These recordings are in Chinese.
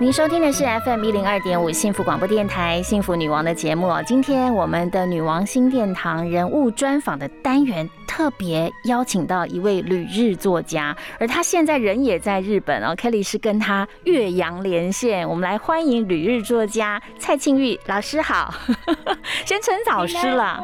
您收听的是 FM 一零二点五幸福广播电台幸福女王的节目。今天我们的女王新殿堂人物专访的单元。特别邀请到一位旅日作家，而他现在人也在日本哦。Kelly 是跟他岳阳连线，我们来欢迎旅日作家蔡庆玉老师好，先称老师了。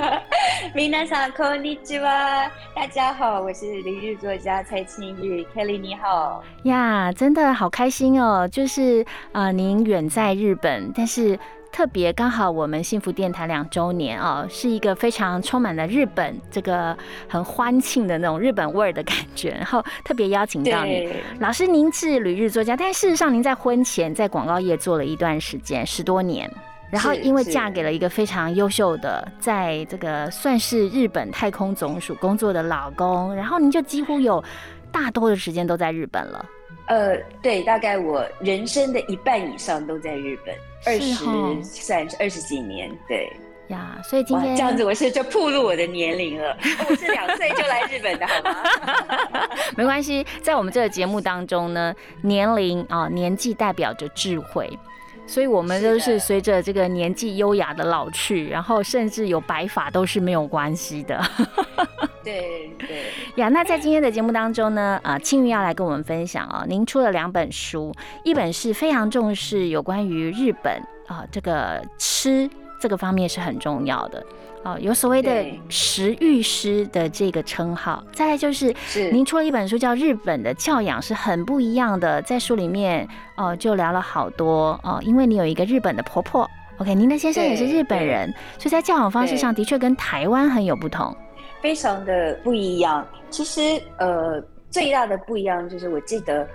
皆さんこんにちは，大家好，我是旅日作家蔡庆玉，Kelly 你好呀，真的好开心哦，就是呃，您远在日本，但是。 特别刚好我们幸福电台两周年哦，是一个非常充满了日本这个很欢庆的那种日本味儿的感觉，然后特别邀请到你老师，您是旅日作家，但事实上您在婚前在广告业做了一段时间十多年，然后因为嫁给了一个非常优秀的，在这个算是日本太空总署工作的老公，然后您就几乎有大多的时间都在日本了。呃，对，大概我人生的一半以上都在日本。二十三二十几年，对呀，所以今天这样子，我是就暴露我的年龄了。我是两岁就来日本的，好吗？没关系，在我们这个节目当中呢，年龄啊，年纪代表着智慧。所以，我们都是随着这个年纪优雅的老去，然后甚至有白发都是没有关系的。对对。呀，那在今天的节目当中呢，啊，青云要来跟我们分享哦，您出了两本书，一本是非常重视有关于日本啊这个吃这个方面是很重要的。哦，有所谓的食欲师的这个称号，再来就是您出了一本书叫《日本的教养是很不一样的》，在书里面哦就聊了好多哦，因为你有一个日本的婆婆，OK，您的先生也是日本人，所以在教养方式上的确跟台湾很有不同，非常的不一样。其实呃，最大的不一样就是我记得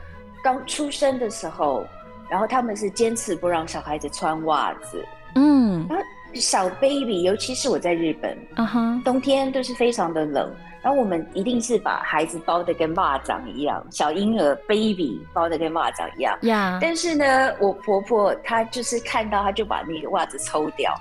刚出生的时候，然后他们是坚持不让小孩子穿袜子，嗯。小 baby，尤其是我在日本，嗯哼，冬天都是非常的冷，然后我们一定是把孩子包的跟蚂蚱一样，小婴儿 baby 包的跟蚂蚱一样，呀。但是呢，我婆婆她就是看到，她就把那个袜子抽掉，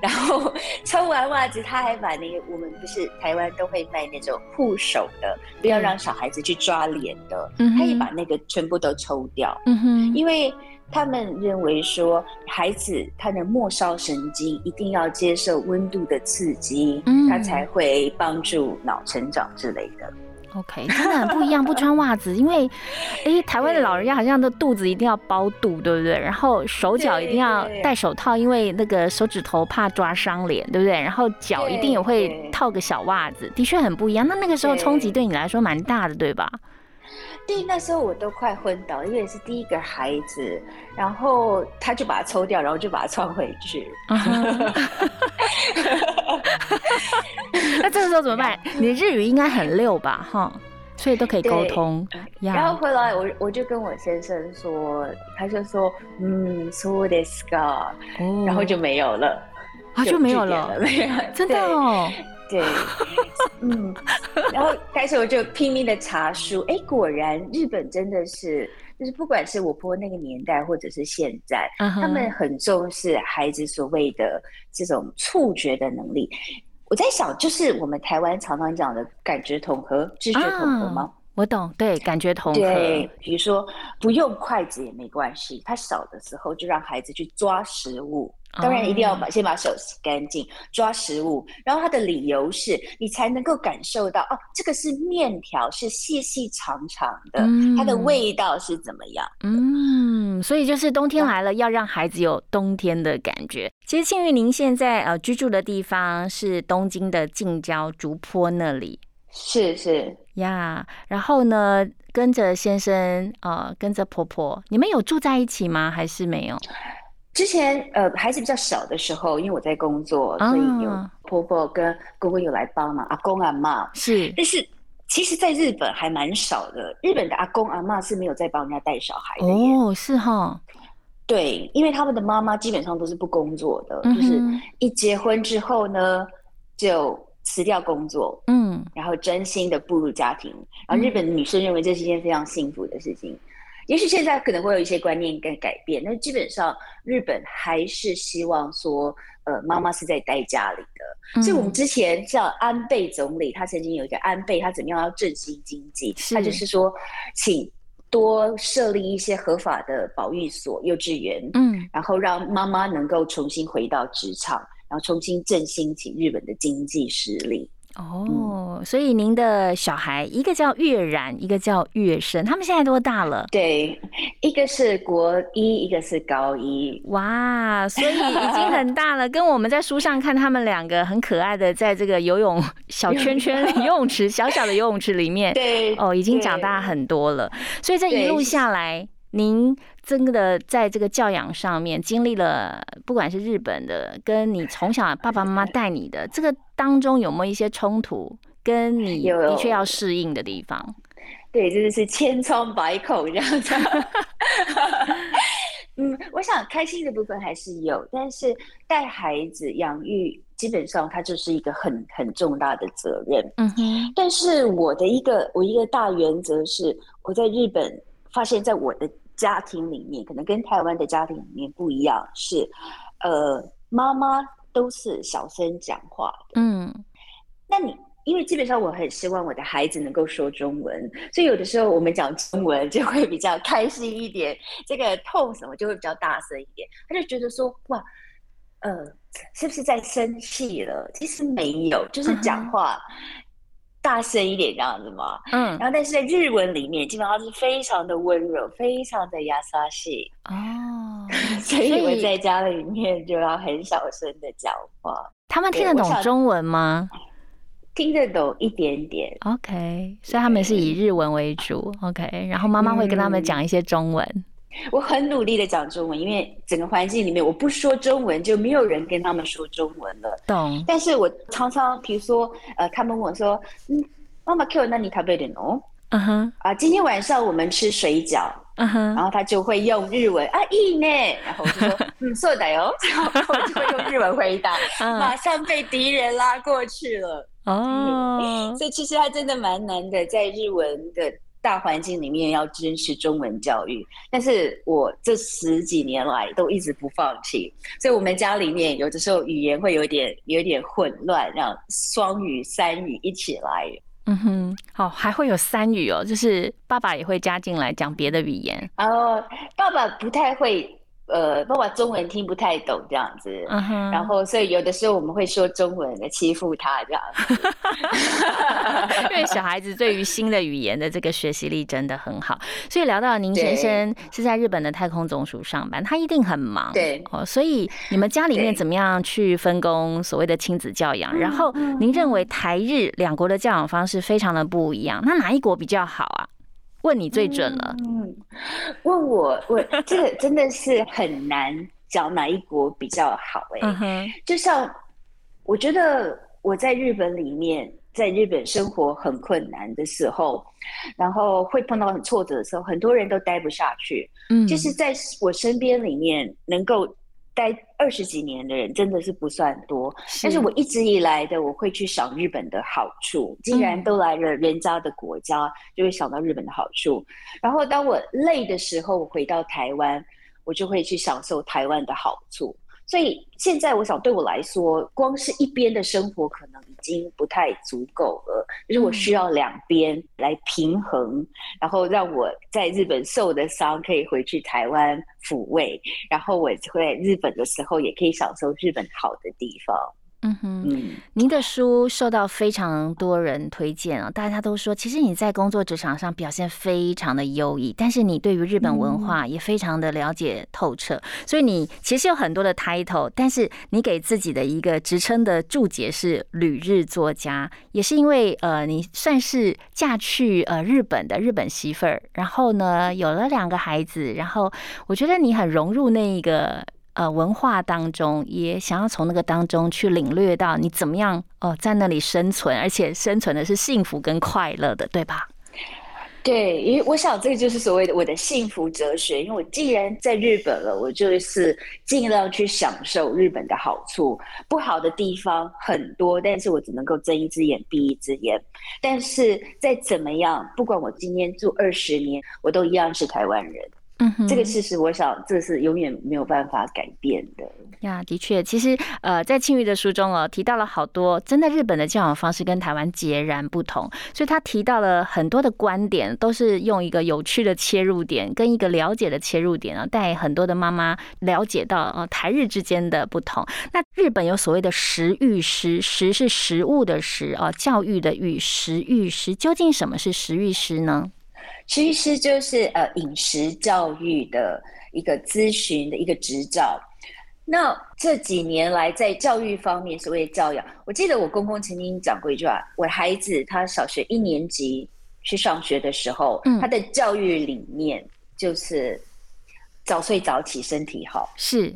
然后 抽完袜子，他还把那个我们不是台湾都会卖那种护手的，不要让小孩子去抓脸的，嗯，她也把那个全部都抽掉，嗯哼，因为。他们认为说，孩子他的末梢神经一定要接受温度的刺激，他才会帮助脑成长之类的。OK，真的很不一样，不穿袜子，因为 哎，台湾的老人家好像都肚子一定要包肚，对不对？然后手脚一定要戴手套，因为那个手指头怕抓伤脸，对不对？然后脚一定也会套个小袜子，的确很不一样。那那个时候冲击对你来说蛮大的，对吧？对，那时候我都快昏倒，因为是第一个孩子，然后他就把它抽掉，然后就把它穿回去。那这个时候怎么办？你日语应该很溜吧？哈，所以都可以沟通。然后回来，我我就跟我先生说，他就说，嗯，so this guy，然后就没有了，啊，就没有了，没有真的哦。对，嗯，然后开始我就拼命的查书，哎，果然日本真的是，就是不管是我婆婆那个年代，或者是现在，他们很重视孩子所谓的这种触觉的能力。我在想，就是我们台湾常常讲的感觉统合、知觉统合吗？我懂，对，感觉统合。对，比如说不用筷子也没关系，他小的时候就让孩子去抓食物。当然一定要把先把手洗干净，抓食物。然后他的理由是你才能够感受到哦，这个是面条，是细细长长的，它的味道是怎么样？嗯，所以就是冬天来了，要让孩子有冬天的感觉。其实庆玉，您现在呃居住的地方是东京的近郊竹坡那里，是是呀。然后呢，跟着先生呃，跟着婆婆，你们有住在一起吗？还是没有？之前呃孩子比较小的时候，因为我在工作，所以有婆婆跟公公有来帮忙，阿公阿妈是。但是其实，在日本还蛮少的，日本的阿公阿妈是没有在帮人家带小孩的哦，是哈。对，因为他们的妈妈基本上都是不工作的，就是一结婚之后呢，就辞掉工作，嗯，然后真心的步入家庭。然后日本的女生认为这是一件非常幸福的事情。也许现在可能会有一些观念跟改变，那基本上日本还是希望说，呃，妈妈是在待家里的。所以我们之前像安倍总理，他曾经有一个安倍，他怎么样要振兴经济，他就是说，请。多设立一些合法的保育所、幼稚园，嗯，然后让妈妈能够重新回到职场，然后重新振兴起日本的经济实力。哦，所以您的小孩一个叫月然，一个叫月生，他们现在多大了？对，一个是国一，一个是高一。哇，所以已经 很大了，跟我们在书上看他们两个很可爱的，在这个游泳小圈圈 游泳池小小的游泳池里面，对，哦，已经长大很多了。所以这一路下来，您。真的在这个教养上面经历了，不管是日本的，跟你从小爸爸妈妈带你的这个当中，有没有一些冲突，跟你的确要适应的地方？对，真的是千疮百孔这样子。嗯，我想开心的部分还是有，但是带孩子养育，基本上它就是一个很很重大的责任。嗯哼。但是我的一个我一个大原则是，我在日本发现，在我的。家庭里面可能跟台湾的家庭里面不一样，是，呃，妈妈都是小声讲话的。嗯，那你因为基本上我很希望我的孩子能够说中文，所以有的时候我们讲中文就会比较开心一点，这个痛什么就会比较大声一点。他就觉得说，哇，呃，是不是在生气了？其实没有，就是讲话。大声一点这样子嘛，嗯，然后但是在日文里面基本上是非常的温柔，非常的亚萨西哦，所以我在家里面就要很小声的讲话。他们听得懂中文吗？听得懂一点点。OK，所以他们是以日文为主。OK，然后妈妈会跟他们讲一些中文。我很努力的讲中文，因为整个环境里面我不说中文，就没有人跟他们说中文了。懂。但是我常常，比如说，呃，他们问我说：“嗯，妈妈 Q，那你食べるの？”嗯哼。啊，今天晚上我们吃水饺。嗯哼。然后他就会用日文啊，いいね。然后我就说：“嗯，そうだよ。”然后我就会用日文回答，马上被敌人拉过去了。哦。所以其实还真的蛮难的，在日文的。 大环境里面要支持中文教育，但是我这十几年来都一直不放弃，所以我们家里面有的时候语言会有点有点混乱，让双语三语一起来。嗯哼，好，还会有三语哦，就是爸爸也会加进来讲别的语言。哦，爸爸不太会。呃，爸爸中文听不太懂这样子，然后所以有的时候我们会说中文的欺负他这样，因为小孩子对于新的语言的这个学习力真的很好。所以聊到您先生是在日本的太空总署上班，他一定很忙，对哦。所以你们家里面怎么样去分工所谓的亲子教养？然后您认为台日两国的教养方式非常的不一样，那哪一国比较好啊？问你最准了。嗯，问我，我这个真的是很难讲哪一国比较好哎。就像我觉得我在日本里面，在日本生活很困难的时候，然后会碰到很挫折的时候，很多人都待不下去。嗯，就是在我身边里面能够。待二十几年的人真的是不算多，但是我一直以来的我会去想日本的好处。既然都来了人家的国家，就会想到日本的好处。然后当我累的时候，我回到台湾，我就会去享受台湾的好处。所以现在我想，对我来说，光是一边的生活可能已经不太足够了，就是我需要两边来平衡，然后让我在日本受的伤可以回去台湾抚慰，然后我会日本的时候也可以享受日本好的地方。嗯哼，您的书受到非常多人推荐啊，大家都说，其实你在工作职场上表现非常的优异，但是你对于日本文化也非常的了解透彻，所以你其实有很多的 title，但是你给自己的一个职称的注解是旅日作家，也是因为呃，你算是嫁去呃日本的日本媳妇儿，然后呢有了两个孩子，然后我觉得你很融入那一个。呃，文化当中也想要从那个当中去领略到你怎么样哦，在那里生存，而且生存的是幸福跟快乐的，对吧？对，因为我想这个就是所谓的我的幸福哲学。因为我既然在日本了，我就是尽量去享受日本的好处。不好的地方很多，但是我只能够睁一只眼闭一只眼。但是再怎么样，不管我今天住二十年，我都一样是台湾人。嗯，这个事实，我想这是永远没有办法改变的呀。的确，其实呃，在庆余的书中哦，提到了好多真的日本的教养方式跟台湾截然不同，所以他提到了很多的观点，都是用一个有趣的切入点跟一个了解的切入点啊，带很多的妈妈了解到呃台日之间的不同。那日本有所谓的食育师，食是食物的食哦，教育的育，食育师究竟什么是食育师呢？其实就是呃饮食教育的一个咨询的一个执照。那这几年来在教育方面，所谓的教养，我记得我公公曾经讲过一句话：，我孩子他小学一年级去上学的时候，他的教育理念就是早睡早起，身体好。是。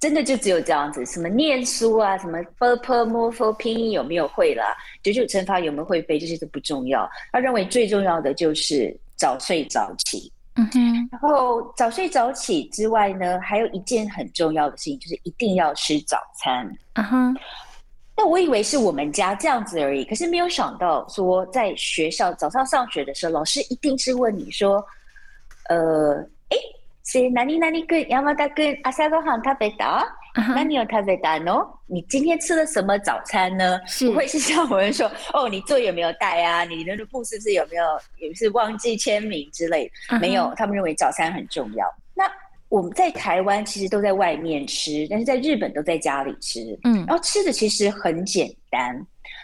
真的就只有这样子，什么念书啊，什么 b p m f 拼音有没有会啦，九九乘法有没有会背，这些都不重要。他认为最重要的就是早睡早起。嗯哼。然后早睡早起之外呢，还有一件很重要的事情，就是一定要吃早餐。嗯哼。那我以为是我们家这样子而已，可是没有想到说，在学校早上上学的时候，老师一定是问你说，呃。是哪里哪里跟亚麻达跟阿萨多行他被打，那你有食べたの？你今天吃了什么早餐呢？不会是像我们说哦，你作业有没有带啊？你的布是不是有没有也是忘记签名之类？没有，他们认为早餐很重要。那我们在台湾其实都在外面吃，但是在日本都在家里吃。嗯，然后吃的其实很简单。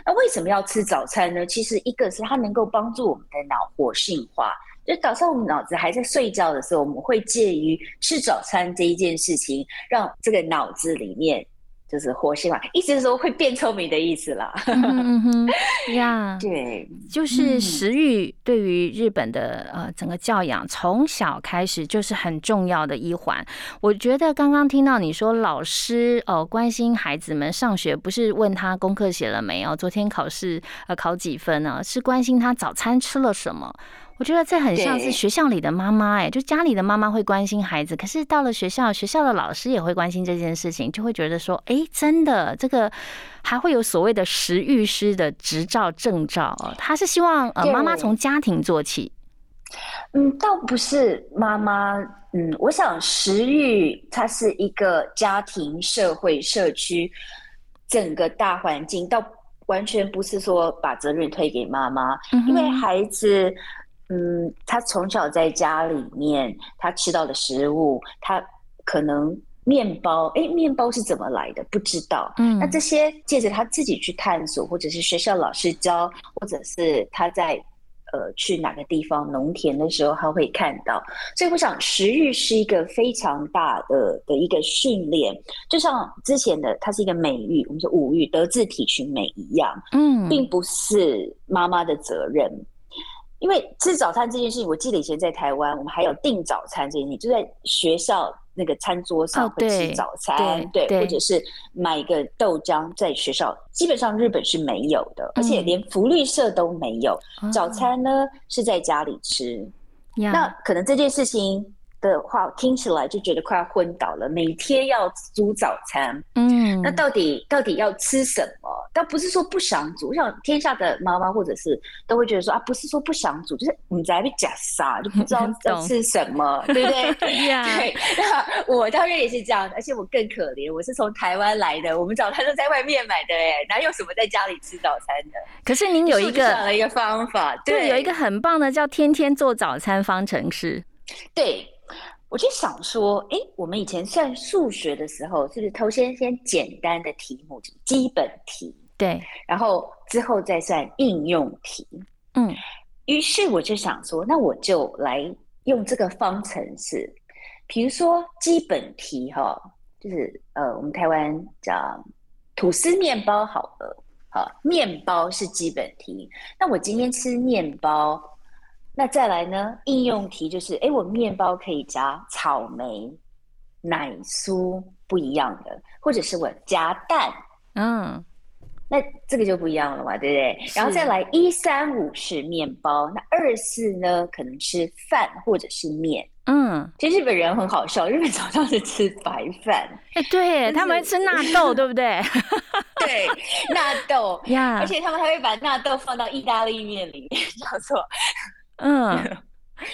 那为什么要吃早餐呢？其实一个是它能够帮助我们的脑活性化。就早上我们脑子还在睡觉的时候，我们会介于吃早餐这一件事情，让这个脑子里面就是活性化，意思是说会变聪明的意思啦。嗯哼，呀，对，就是食欲对于日本的呃整个教养，从小开始就是很重要的一环。我觉得刚刚听到你说老师哦关心孩子们上学，不是问他功课写了没有，昨天考试呃考几分呢？是关心他早餐吃了什么。我觉得这很像是学校里的妈妈，哎，就家里的妈妈会关心孩子，可是到了学校，学校的老师也会关心这件事情，就会觉得说，哎，真的，这个还会有所谓的食育师的执照证照，他是希望呃妈妈从家庭做起。嗯，倒不是妈妈，嗯，我想食育它是一个家庭、社会、社区整个大环境，倒完全不是说把责任推给妈妈，因为孩子。嗯，他从小在家里面，他吃到的食物，他可能面包，哎，面包是怎么来的？不知道。嗯，那这些借着他自己去探索，或者是学校老师教，或者是他在呃去哪个地方农田的时候，他会看到。所以我想，食欲是一个非常大的的一个训练，就像之前的它是一个美育，我们说五育德智体群美一样。嗯，并不是妈妈的责任。因为吃早餐这件事情，我记得以前在台湾，我们还有订早餐这件事情，就在学校那个餐桌上会吃早餐，对，或者是买一个豆浆在学校，基本上日本是没有的，而且连福利社都没有。早餐呢是在家里吃，那可能这件事情。的话听起来就觉得快要昏倒了。每天要煮早餐，嗯，那到底到底要吃什么？倒不是说不想煮，我想天下的妈妈或者是都会觉得说啊，不是说不想煮，就是你在被假杀，就不知道要吃什么，对不对？对呀。那我当然也是这样，而且我更可怜，我是从台湾来的，我们早餐都在外面买的，哎，哪有什么在家里吃早餐的？可是您有一个想了一个方法，对，有一个很棒的叫天天做早餐方程式，对。我就想说，哎，我们以前算数学的时候，是不是头先先简单的题目，基本题，对，然后之后再算应用题，嗯，于是我就想说，那我就来用这个方程式，比如说基本题哈，就是呃，我们台湾讲吐司面包好了，好，面包是基本题，那我今天吃面包。那再来呢？应用题就是，哎，我面包可以加草莓、奶酥不一样的，或者是我加蛋，嗯，那这个就不一样了嘛，对不对？然后再来一三五是面包，那二四呢可能吃饭或者是面。嗯，其实日本人很好笑，日本早上是吃白饭，哎，对他们吃纳豆，对不对？对，纳豆呀，而且他们还会把纳豆放到意大利面里面，叫做嗯。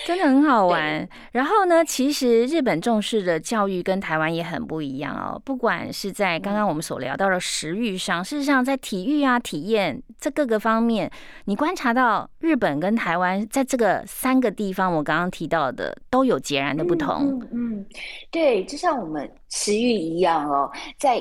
真的很好玩。然后呢，其实日本重视的教育跟台湾也很不一样哦。不管是在刚刚我们所聊到的食欲上，事实上在体育啊、体验这各个方面，你观察到日本跟台湾在这个三个地方，我刚刚提到的都有截然的不同。嗯嗯，对，就像我们食欲一样哦，在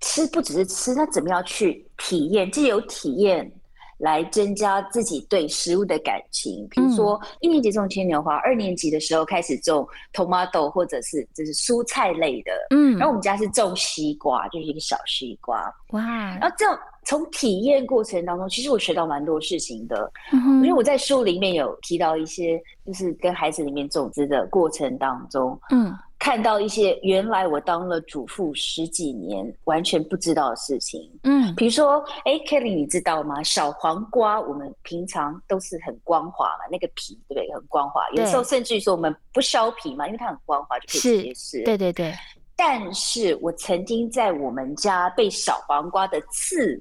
吃不只是吃，那怎么样去体验？既有体验。来增加自己对食物的感情，比如说一年级种牵牛花，二年级的时候开始种 tomato 或者是就是蔬菜类的，嗯，然后我们家是种西瓜，就是一个小西瓜，哇，然后这样从体验过程当中，其实我学到蛮多事情的，因为我在书里面有提到一些，就是跟孩子里面种植的过程当中，嗯。看到一些原来我当了主妇十几年完全不知道的事情，嗯，比如说，哎，Kelly，你知道吗？小黄瓜我们平常都是很光滑嘛，那个皮对不对？很光滑，有时候甚至于说我们不削皮嘛，因为它很光滑就可以直接吃。对对对。但是我曾经在我们家被小黄瓜的刺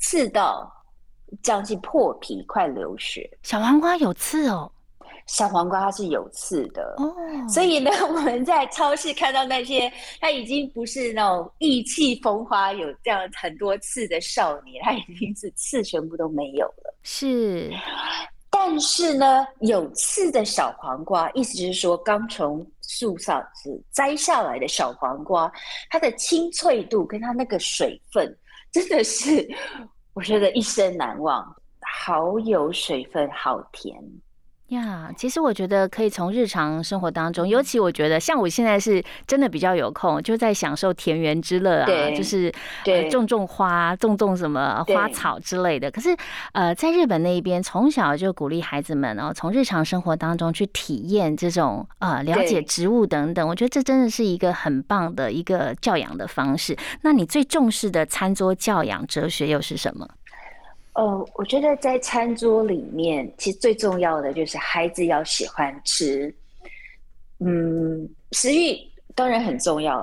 刺到将近破皮，快流血。小黄瓜有刺哦。小黄瓜它是有刺的，哦，所以呢，我们在超市看到那些，他已经不是那种意气风发、有这样很多刺的少年，他已经是刺全部都没有了。是，但是呢，有刺的小黄瓜，意思就是说刚从树上是摘下来的小黄瓜，它的清脆度跟它那个水分，真的是 我觉得一生难忘，好有水分，好甜。呀，其实我觉得可以从日常生活当中，尤其我觉得像我现在是真的比较有空，就在享受田园之乐啊，就是种种花、种种什么花草之类的。可是呃，在日本那一边，从小就鼓励孩子们哦，从日常生活当中去体验这种呃了解植物等等。我觉得这真的是一个很棒的一个教养的方式。那你最重视的餐桌教养哲学又是什么？呃，我觉得在餐桌里面，其实最重要的就是孩子要喜欢吃。嗯，食欲当然很重要，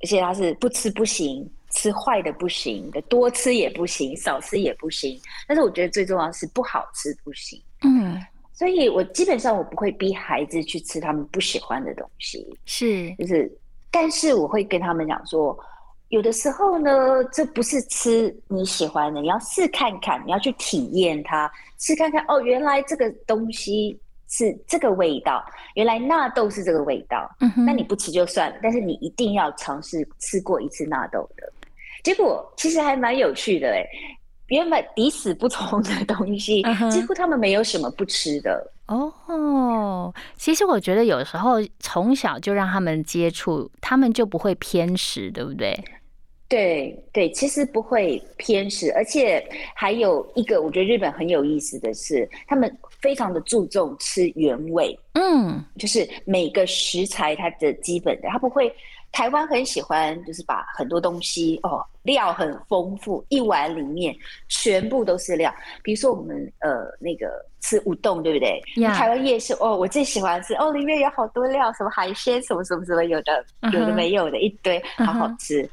而且他是不吃不行，吃坏的不行，的多吃也不行，少吃也不行。但是我觉得最重要是不好吃不行。嗯，所以我基本上我不会逼孩子去吃他们不喜欢的东西。是，就是，但是我会跟他们讲说。有的时候呢，这不是吃你喜欢的，你要试看看，你要去体验它，试看看哦，原来这个东西是这个味道，原来纳豆是这个味道。嗯哼，那你不吃就算了，但是你一定要尝试吃过一次纳豆的。结果其实还蛮有趣的哎，原本抵死不同的东西，几乎他们没有什么不吃的。哦，其实我觉得有时候从小就让他们接触，他们就不会偏食，对不对？对对，其实不会偏食，而且还有一个我觉得日本很有意思的是，他们非常的注重吃原味，嗯，就是每个食材它的基本的，它不会。台湾很喜欢，就是把很多东西哦，料很丰富，一碗里面全部都是料。比如说我们呃那个吃乌冬，对不对？台湾夜市哦，我最喜欢吃哦，里面有好多料，什么海鲜，什么什么什么，有的有的没有的一堆，好好吃。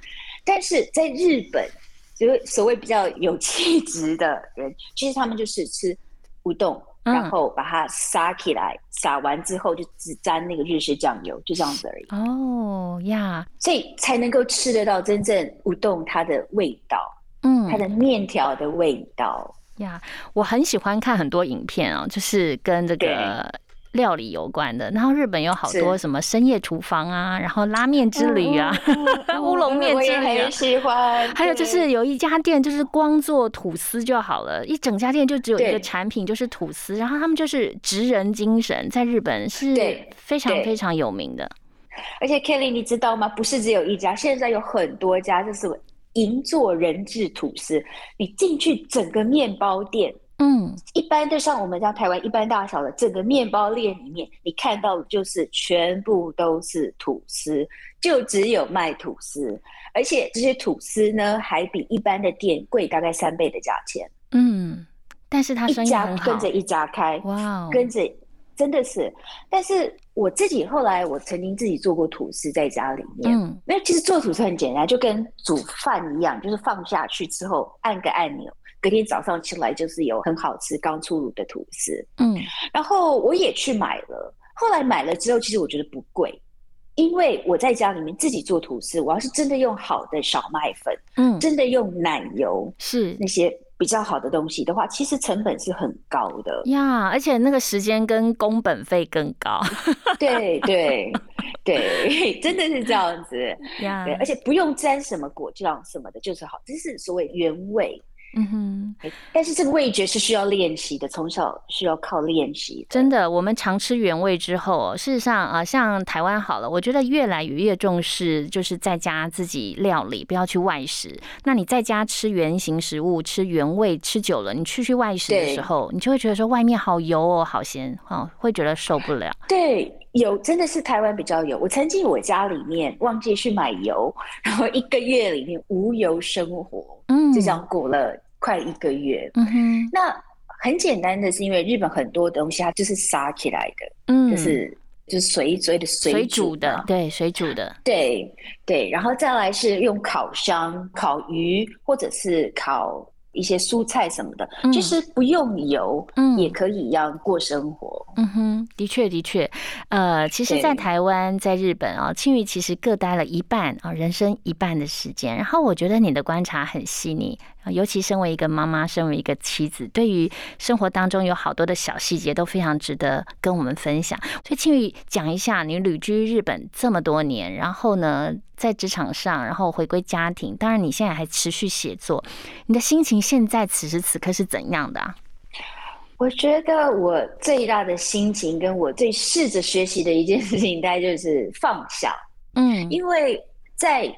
但是在日本，就是所谓比较有气质的人，其实他们就是吃乌冬。然后把它撒起来，撒完之后就只沾那个日式酱油，就这样子而已。哦呀，所以才能够吃得到真正乌冬它的味道，嗯，它的面条的味道呀。我很喜欢看很多影片啊，就是跟这个。料理有关的，然后日本有好多什么深夜厨房啊，然后拉面之旅啊，乌龙面之旅啊，喜欢。还有就是有一家店，就是光做吐司就好了，一整家店就只有一个产品，就是吐司。然后他们就是职人精神，在日本是非常非常有名的。而且 Kelly，你知道吗？不是只有一家，现在有很多家，就是银座人质吐司。你进去整个面包店。嗯，一般的像我们家台湾一般大小的整个面包链里面，你看到的就是全部都是吐司，就只有卖吐司，而且这些吐司呢，还比一般的店贵大概三倍的价钱。嗯，但是他一家跟着一家开，哇，跟着真的是。但是我自己后来，我曾经自己做过吐司在家里面，嗯，那其实做吐司很简单，就跟煮饭一样，就是放下去之后按个按钮。隔天早上起来就是有很好吃刚出炉的吐司，嗯，然后我也去买了。后来买了之后，其实我觉得不贵，因为我在家里面自己做吐司，我要是真的用好的小麦粉，嗯，真的用奶油，是那些比较好的东西的话，其实成本是很高的呀，而且那个时间跟工本费更高。对对对，真的是这样子呀。对，而且不用沾什么果酱什么的，就是好，这是所谓原味。嗯哼，但是这个味觉是需要练习的，从小需要靠练习。真的，我们常吃原味之后，事实上啊，像台湾好了，我觉得越来越越重视，就是在家自己料理，不要去外食。那你在家吃原形食物，吃原味，吃久了，你去去外食的时候，你就会觉得说外面好油哦，好咸哦，会觉得受不了。对，油真的是台湾比较油。我曾经我家里面忘记去买油，然后一个月里面无油生活，嗯，就这样过了。快一个月，嗯哼，那很简单的是，因为日本很多东西它就是杀起来的，嗯，就是就是水水的水煮的，对，水煮的，对对，然后再来是用烤箱烤鱼或者是烤。一些蔬菜什么的，其实不用油，嗯，也可以一样过生活。嗯哼，的确的确，呃，其实，在台湾，在日本啊，青鱼其实各待了一半啊，人生一半的时间。然后，我觉得你的观察很细腻。尤其身为一个妈妈，身为一个妻子，对于生活当中有好多的小细节都非常值得跟我们分享。所以，庆宇讲一下，你旅居日本这么多年，然后呢，在职场上，然后回归家庭，当然你现在还持续写作，你的心情现在此时此刻是怎样的？我觉得我最大的心情，跟我最试着学习的一件事情，大概就是放下。嗯，因为在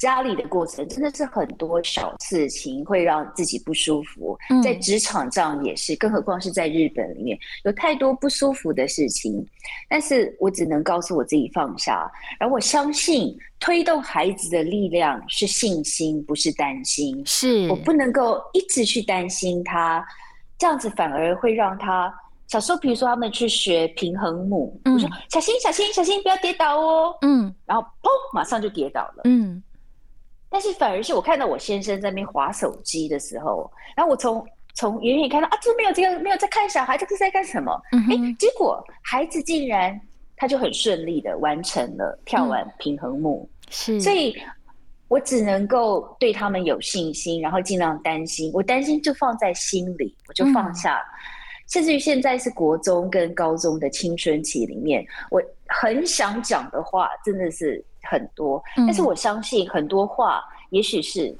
家里的过程真的是很多小事情会让自己不舒服，在职场上也是，更何况是在日本里面有太多不舒服的事情。但是我只能告诉我自己放下，然后我相信推动孩子的力量是信心，不是担心。是我不能够一直去担心他，这样子反而会让他小时候，比如说他们去学平衡木，我说小心小心小心，不要跌倒哦。嗯，然后砰，马上就跌倒了。嗯。但是反而是我看到我先生在那边划手机的时候，然后我从从远远看到啊，这没有这个没有在看小孩，这是在干什么？哎，结果孩子竟然他就很顺利的完成了跳完平衡木，是，所以我只能够对他们有信心，然后尽量担心，我担心就放在心里，我就放下。甚至于现在是国中跟高中的青春期里面，我很想讲的话真的是很多，但是我相信很多话，也许是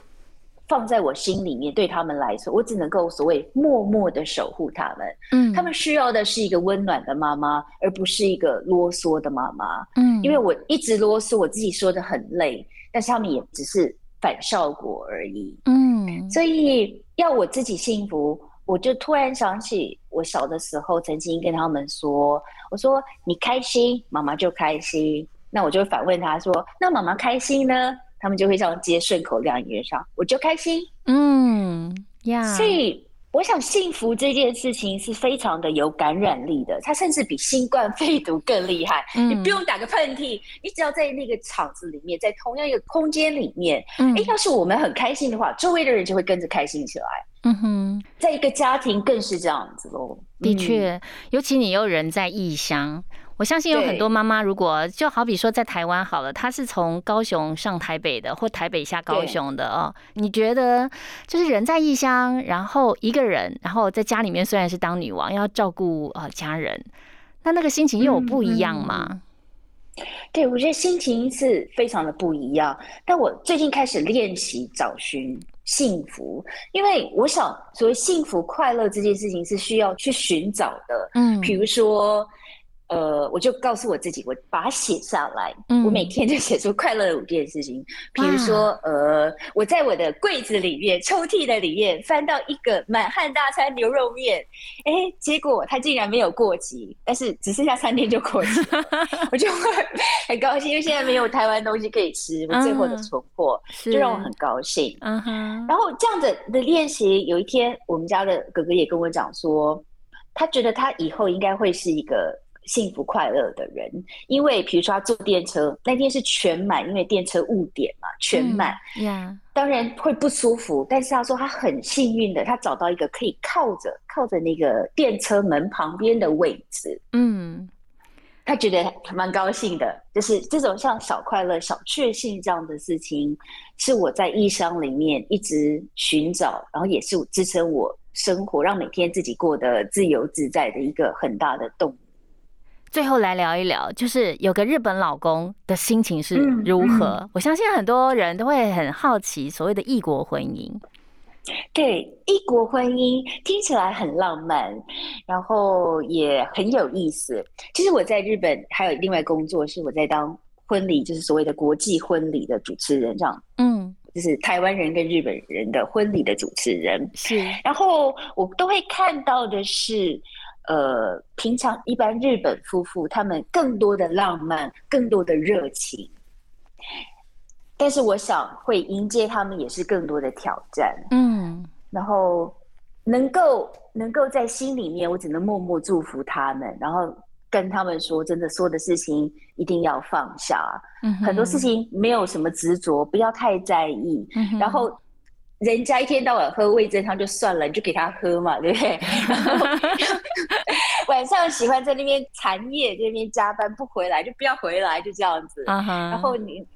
放在我心里面，对他们来说，我只能够所谓默默的守护他们。嗯，他们需要的是一个温暖的妈妈，而不是一个啰嗦的妈妈。嗯，因为我一直啰嗦，我自己说的很累，但是他们也只是反效果而已。嗯，所以要我自己幸福。我就突然想起，我小的时候曾经跟他们说：“我说你开心，妈妈就开心。”那我就反问他说：“那妈妈开心呢？”他们就会这样接顺口两言上，我就开心。嗯呀，所以。我想幸福这件事情是非常的有感染力的，它甚至比新冠 肺毒更厉害。你不用打个喷嚏，你只要在那个场子里面，在同样一个空间里面，哎，要是我们很开心的话，周围的人就会跟着开心起来。嗯哼，在一个家庭更是这样子喽。的确，尤其你又人在异乡。我相信有很多妈妈，如果就好比说在台湾好了，她是从高雄上台北的，或台北下高雄的哦。你觉得就是人在异乡，然后一个人，然后在家里面虽然是当女王，要照顾呃家人，那那个心情又有不一样吗？对，我觉得心情是非常的不一样。但我最近开始练习找寻幸福，因为我想所谓幸福快乐这件事情是需要去寻找的。嗯，比如说。呃，我就告诉我自己，我把它写下来。我每天就写出快乐的五件事情，比如说，呃，我在我的柜子里面、抽屉的里面翻到一个满汉大餐牛肉面，哎，结果它竟然没有过期，但是只剩下三天就过期，我就会很高兴，因为现在没有台湾东西可以吃，我最后的存货就让我很高兴。嗯哼。然后这样子的练习，有一天我们家的哥哥也跟我讲说，他觉得他以后应该会是一个。幸福快乐的人，因为比如说他坐电车那天是全满，因为电车误点嘛，全满。呀，当然会不舒服，但是他说他很幸运的，他找到一个可以靠着靠着那个电车门旁边的位置。嗯，他觉得蛮高兴的，就是这种像小快乐、小确幸这样的事情，是我在异乡里面一直寻找，然后也是支撑我生活，让每天自己过得自由自在的一个很大的动力。最后来聊一聊，就是有个日本老公的心情是如何？我相信很多人都会很好奇所谓的异国婚姻。对，异国婚姻听起来很浪漫，然后也很有意思。其实我在日本还有另外工作，是我在当婚礼，就是所谓的国际婚礼的主持人，这样。嗯，就是台湾人跟日本人的婚礼的主持人。是，然后我都会看到的是。呃，平常一般日本夫妇他们更多的浪漫，更多的热情，但是我想会迎接他们也是更多的挑战。嗯，然后能够能够在心里面，我只能默默祝福他们，然后跟他们说，真的所有的事情一定要放下，很多事情没有什么执着，不要太在意，然后。人家一天到晚喝味增汤就算了，你就给他喝嘛，对不对？晚上喜欢在那边残夜，在那边加班不回来，就不要回来，就这样子。然后你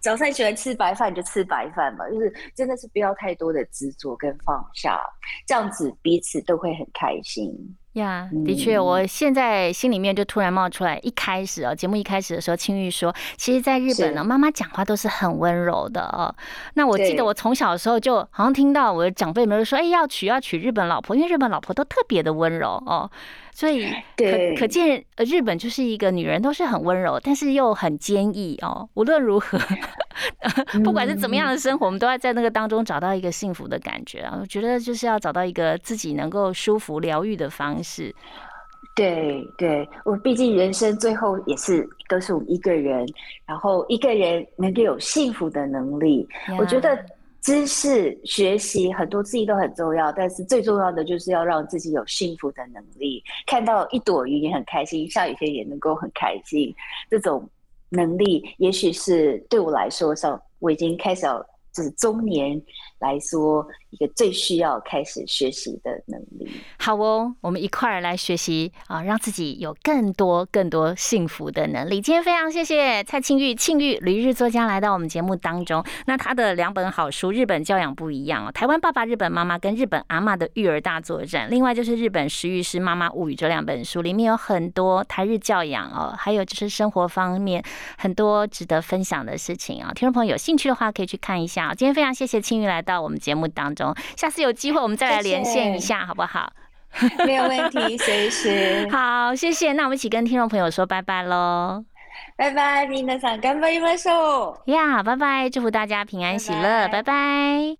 早上喜欢吃白饭，你就吃白饭嘛，就是真的是不要太多的执着跟放下，这样子彼此都会很开心。呀，的确，我现在心里面就突然冒出来。一开始哦，节目一开始的时候，青玉说，其实，在日本呢，妈妈讲话都是很温柔的哦。那我记得我从小的时候，就好像听到我的长辈们说，哎，要娶要娶日本老婆，因为日本老婆都特别的温柔哦。所以 可可见，呃，日本就是一个女人都是很温柔，但是又很坚毅哦。无论如何，不管是怎么样的生活，我们都要在那个当中找到一个幸福的感觉啊。我觉得就是要找到一个自己能够舒服疗愈的方式。对对，我毕竟人生最后也是都是我一个人，然后一个人能够有幸福的能力，我觉得。知识学习很多自己都很重要，但是最重要的就是要让自己有幸福的能力。看到一朵云也很开心，下雨天也能够很开心，这种能力也许是对我来说像，我已经开始要就是中年来说。一个最需要开始学习的能力。好哦，我们一块儿来学习啊，让自己有更多更多幸福的能力。今天非常谢谢蔡庆玉、庆玉旅日作家来到我们节目当中。那他的两本好书《日本教养不一样》哦，台湾爸爸、日本妈妈跟日本阿妈的育儿大作战。另外就是《日本食欲师妈妈物语》这两本书，里面有很多台日教养哦，还有就是生活方面很多值得分享的事情啊。听众朋友有兴趣的话，可以去看一下。今天非常谢谢庆玉来到到我们节目当中。下次有机会我们再来连线一下，好不好？没有问题，随时。好，谢谢。那我们一起跟听众朋友说拜拜喽！拜拜，皆さん頑張りましょう。呀，拜拜，祝福大家平安喜乐，拜拜。